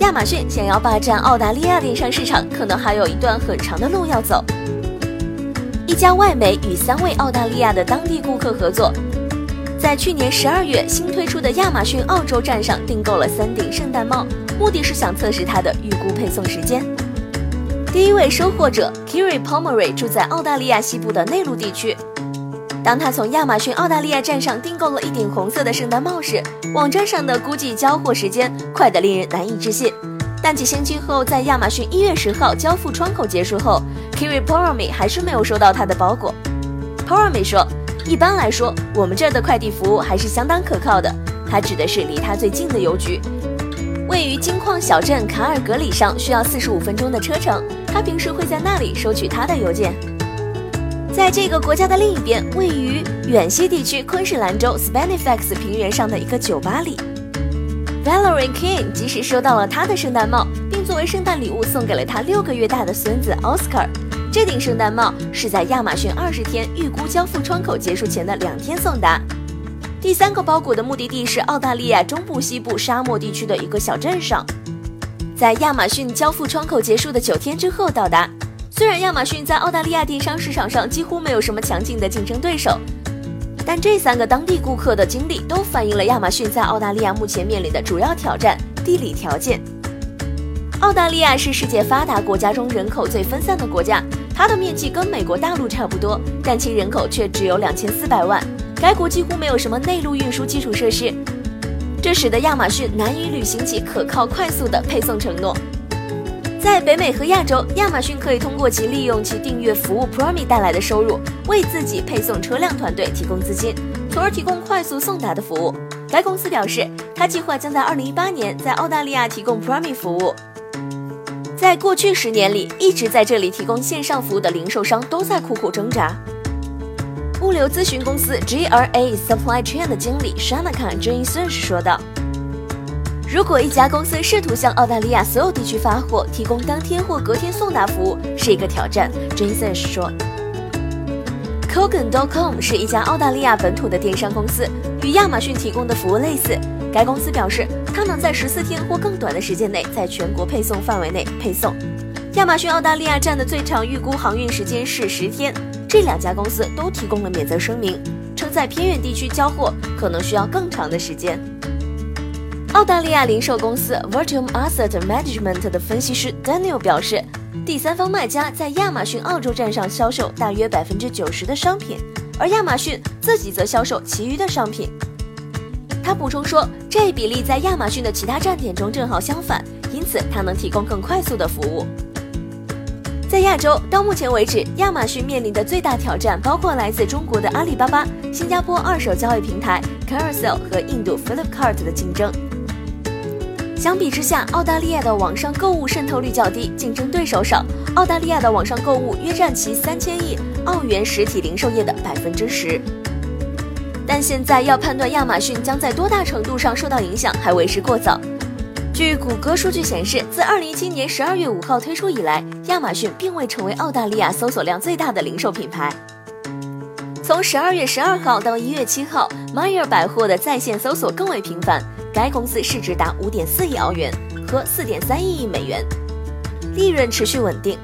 亚马逊想要霸占澳大利亚电商市场，可能还有一段很长的路要走。一家外媒与三位澳大利亚的当地顾客合作，在去年十二月新推出的亚马逊澳洲站上订购了三顶圣诞帽，目的是想测试它的预估配送时间。第一位收货者 Kiri Pomeroy 住在澳大利亚西部的内陆地区。当他从亚马逊澳大利亚站上订购了一顶红色的圣诞帽时，网站上的估计交货时间快得令人难以置信。但几星期后，在亚马逊一月十号交付窗口结束后，Kiri Poromi 还是没有收到他的包裹。Poromi 说：“一般来说，我们这儿的快递服务还是相当可靠的。”他指的是离他最近的邮局，位于金矿小镇卡尔格里上，需要四十五分钟的车程。他平时会在那里收取他的邮件。在这个国家的另一边，位于远西地区昆士兰州 Spanifax 平原上的一个酒吧里，Valerie King 及时收到了他的圣诞帽，并作为圣诞礼物送给了他六个月大的孙子 Oscar。这顶圣诞帽是在亚马逊二十天预估交付窗口结束前的两天送达。第三个包裹的目的地是澳大利亚中部西部沙漠地区的一个小镇上，在亚马逊交付窗口结束的九天之后到达。虽然亚马逊在澳大利亚电商市场上几乎没有什么强劲的竞争对手，但这三个当地顾客的经历都反映了亚马逊在澳大利亚目前面临的主要挑战——地理条件。澳大利亚是世界发达国家中人口最分散的国家，它的面积跟美国大陆差不多，但其人口却只有两千四百万。该国几乎没有什么内陆运输基础设施，这使得亚马逊难以履行其可靠快速的配送承诺。在北美和亚洲，亚马逊可以通过其利用其订阅服务 Prime 带来的收入，为自己配送车辆团队提供资金，从而提供快速送达的服务。该公司表示，它计划将在2018年在澳大利亚提供 Prime 服务。在过去十年里，一直在这里提供线上服务的零售商都在苦苦挣扎。物流咨询公司 GRA Supply Chain 的经理 Shanaka Jason 说道。如果一家公司试图向澳大利亚所有地区发货，提供当天或隔天送达服务是一个挑战，Jason 说。Kogan.com 是一家澳大利亚本土的电商公司，与亚马逊提供的服务类似。该公司表示，它能在十四天或更短的时间内在全国配送范围内配送。亚马逊澳大利亚站的最长预估航运时间是十天。这两家公司都提供了免责声明，称在偏远地区交货可能需要更长的时间。澳大利亚零售公司 Virtum Asset Management 的分析师 Daniel 表示，第三方卖家在亚马逊澳洲站上销售大约百分之九十的商品，而亚马逊自己则销售其余的商品。他补充说，这一比例在亚马逊的其他站点中正好相反，因此它能提供更快速的服务。在亚洲，到目前为止，亚马逊面临的最大挑战包括来自中国的阿里巴巴、新加坡二手交易平台 Carousel 和印度 Flipkart 的竞争。相比之下，澳大利亚的网上购物渗透率较低，竞争对手少。澳大利亚的网上购物约占其三千亿澳元实体零售业的百分之十。但现在要判断亚马逊将在多大程度上受到影响，还为时过早。据谷歌数据显示，自二零一七年十二月五号推出以来，亚马逊并未成为澳大利亚搜索量最大的零售品牌。从十二月十二号到一月七号，Myer 百货的在线搜索更为频繁。该公司市值达五点四亿澳元和四点三亿美元，利润持续稳定。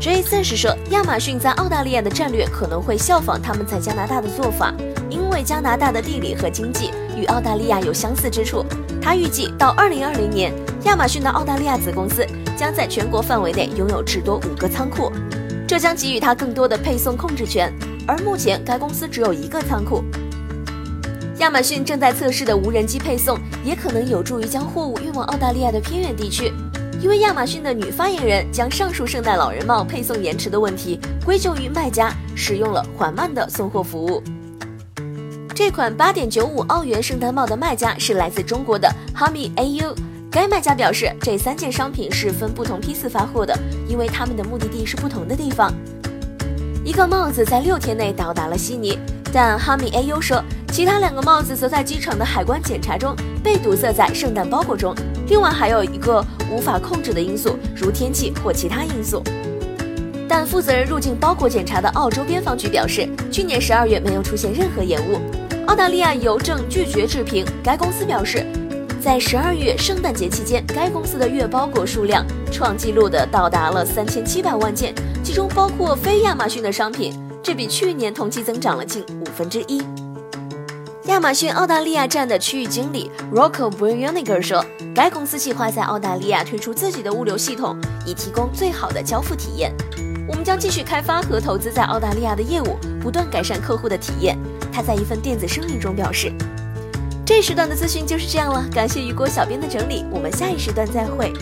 Jason 是说，亚马逊在澳大利亚的战略可能会效仿他们在加拿大的做法，因为加拿大的地理和经济与澳大利亚有相似之处。他预计到二零二零年，亚马逊的澳大利亚子公司将在全国范围内拥有至多五个仓库，这将给予他更多的配送控制权。而目前，该公司只有一个仓库。亚马逊正在测试的无人机配送也可能有助于将货物运往澳大利亚的偏远地区。一位亚马逊的女发言人将上述圣诞老人帽配送延迟的问题归咎于卖家使用了缓慢的送货服务。这款八点九五澳元圣诞帽的卖家是来自中国的 Hami AU。该卖家表示，这三件商品是分不同批次发货的，因为他们的目的地是不同的地方。一个帽子在六天内到达了悉尼，但哈密 AU 说，其他两个帽子则在机场的海关检查中被堵塞在圣诞包裹中。另外还有一个无法控制的因素，如天气或其他因素。但负责人入境包裹检查的澳洲边防局表示，去年十二月没有出现任何延误。澳大利亚邮政拒绝置评。该公司表示，在十二月圣诞节期间，该公司的月包裹数量创纪录的到达了三千七百万件，其中包括非亚马逊的商品，这比去年同期增长了近五分之一。亚马逊澳大利亚站的区域经理 Rocco b r i a n i g e r 说，该公司计划在澳大利亚推出自己的物流系统，以提供最好的交付体验。我们将继续开发和投资在澳大利亚的业务，不断改善客户的体验。他在一份电子声明中表示。这时段的资讯就是这样了，感谢雨果小编的整理，我们下一时段再会。